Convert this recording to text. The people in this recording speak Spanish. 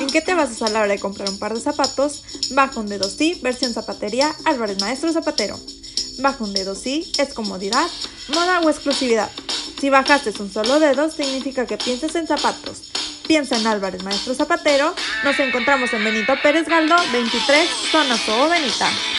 ¿En qué te basas a la hora de comprar un par de zapatos? Bajo un dedo sí, versión zapatería, Álvarez Maestro Zapatero. Bajo un dedo sí, es comodidad, moda o exclusividad. Si bajaste un solo dedo, significa que pienses en zapatos. Piensa en Álvarez Maestro Zapatero. Nos encontramos en Benito Pérez Galdo, 23, Zona Zoo Benita.